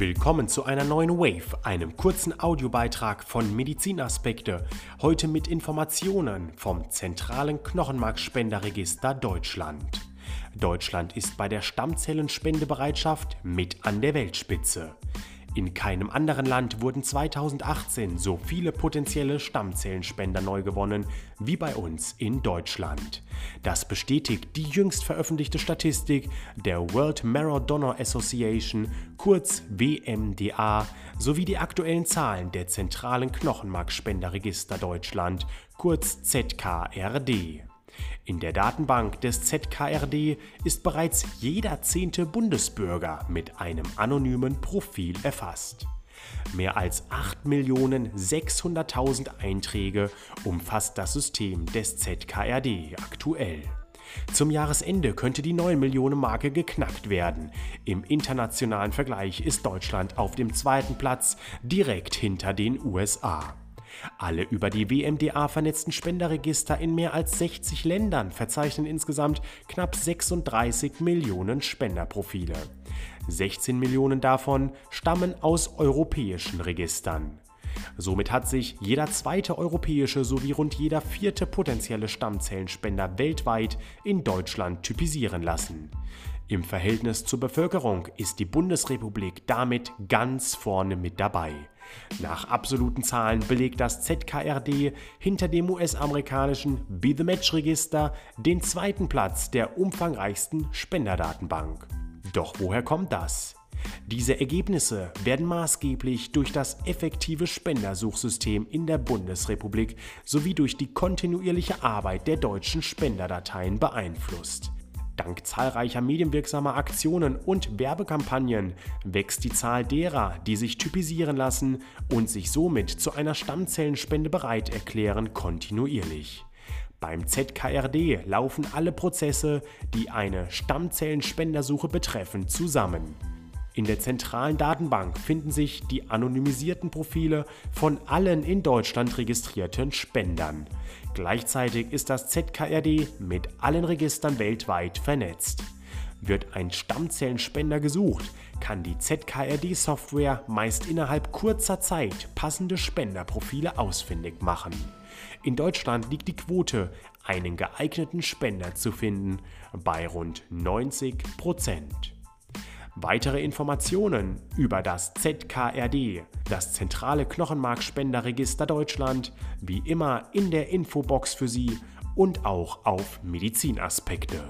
Willkommen zu einer neuen Wave, einem kurzen Audiobeitrag von Medizinaspekte. Heute mit Informationen vom zentralen Knochenmarkspenderregister Deutschland. Deutschland ist bei der Stammzellenspendebereitschaft mit an der Weltspitze. In keinem anderen Land wurden 2018 so viele potenzielle Stammzellenspender neu gewonnen wie bei uns in Deutschland. Das bestätigt die jüngst veröffentlichte Statistik der World Marrow Donor Association, kurz WMDA, sowie die aktuellen Zahlen der zentralen Knochenmarkspenderregister Deutschland, kurz ZKRD. In der Datenbank des ZKRD ist bereits jeder zehnte Bundesbürger mit einem anonymen Profil erfasst. Mehr als 8.600.000 Einträge umfasst das System des ZKRD aktuell. Zum Jahresende könnte die 9 Millionen Marke geknackt werden. Im internationalen Vergleich ist Deutschland auf dem zweiten Platz direkt hinter den USA. Alle über die WMDA vernetzten Spenderregister in mehr als 60 Ländern verzeichnen insgesamt knapp 36 Millionen Spenderprofile. 16 Millionen davon stammen aus europäischen Registern. Somit hat sich jeder zweite europäische sowie rund jeder vierte potenzielle Stammzellenspender weltweit in Deutschland typisieren lassen. Im Verhältnis zur Bevölkerung ist die Bundesrepublik damit ganz vorne mit dabei. Nach absoluten Zahlen belegt das ZKRD hinter dem US-amerikanischen Be the Match Register den zweiten Platz der umfangreichsten Spenderdatenbank. Doch woher kommt das? Diese Ergebnisse werden maßgeblich durch das effektive Spendersuchsystem in der Bundesrepublik sowie durch die kontinuierliche Arbeit der deutschen Spenderdateien beeinflusst. Dank zahlreicher medienwirksamer Aktionen und Werbekampagnen wächst die Zahl derer, die sich typisieren lassen und sich somit zu einer Stammzellenspende bereit erklären, kontinuierlich. Beim ZKRD laufen alle Prozesse, die eine Stammzellenspendersuche betreffen, zusammen. In der zentralen Datenbank finden sich die anonymisierten Profile von allen in Deutschland registrierten Spendern. Gleichzeitig ist das ZKRD mit allen Registern weltweit vernetzt. Wird ein Stammzellenspender gesucht, kann die ZKRD-Software meist innerhalb kurzer Zeit passende Spenderprofile ausfindig machen. In Deutschland liegt die Quote, einen geeigneten Spender zu finden, bei rund 90 Prozent. Weitere Informationen über das ZKRD, das zentrale Knochenmarkspenderregister Deutschland, wie immer in der Infobox für Sie und auch auf Medizinaspekte.